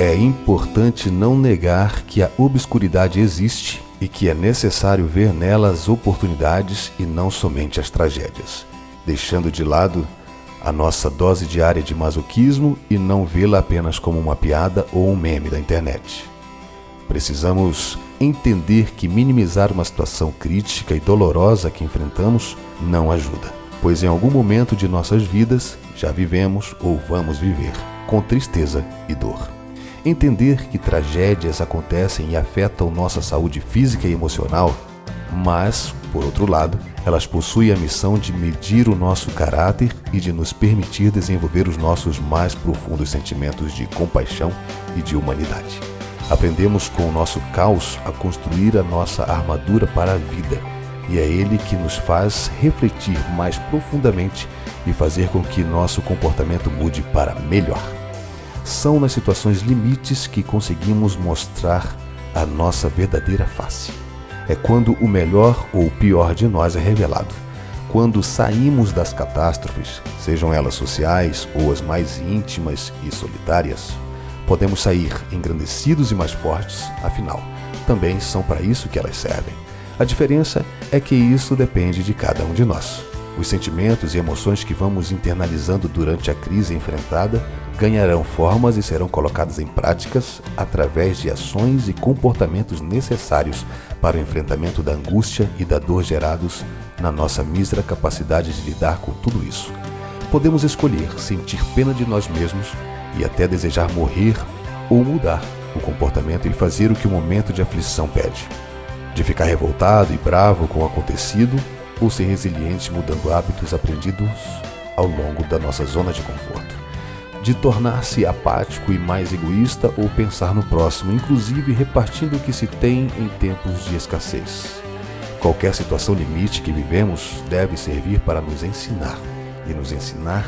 É importante não negar que a obscuridade existe e que é necessário ver nela as oportunidades e não somente as tragédias, deixando de lado a nossa dose diária de masoquismo e não vê-la apenas como uma piada ou um meme da internet. Precisamos entender que minimizar uma situação crítica e dolorosa que enfrentamos não ajuda, pois em algum momento de nossas vidas já vivemos ou vamos viver com tristeza e dor. Entender que tragédias acontecem e afetam nossa saúde física e emocional, mas, por outro lado, elas possuem a missão de medir o nosso caráter e de nos permitir desenvolver os nossos mais profundos sentimentos de compaixão e de humanidade. Aprendemos com o nosso caos a construir a nossa armadura para a vida, e é ele que nos faz refletir mais profundamente e fazer com que nosso comportamento mude para melhor. São nas situações limites que conseguimos mostrar a nossa verdadeira face. É quando o melhor ou o pior de nós é revelado. Quando saímos das catástrofes, sejam elas sociais ou as mais íntimas e solitárias, Podemos sair engrandecidos e mais fortes, afinal, também são para isso que elas servem. A diferença é que isso depende de cada um de nós. Os sentimentos e emoções que vamos internalizando durante a crise enfrentada ganharão formas e serão colocadas em práticas através de ações e comportamentos necessários para o enfrentamento da angústia e da dor gerados na nossa mísera capacidade de lidar com tudo isso. Podemos escolher sentir pena de nós mesmos e até desejar morrer ou mudar o comportamento e fazer o que o momento de aflição pede. De ficar revoltado e bravo com o acontecido ou ser resiliente mudando hábitos aprendidos ao longo da nossa zona de conforto. De tornar-se apático e mais egoísta ou pensar no próximo, inclusive repartindo o que se tem em tempos de escassez. Qualquer situação limite que vivemos deve servir para nos ensinar e nos ensinar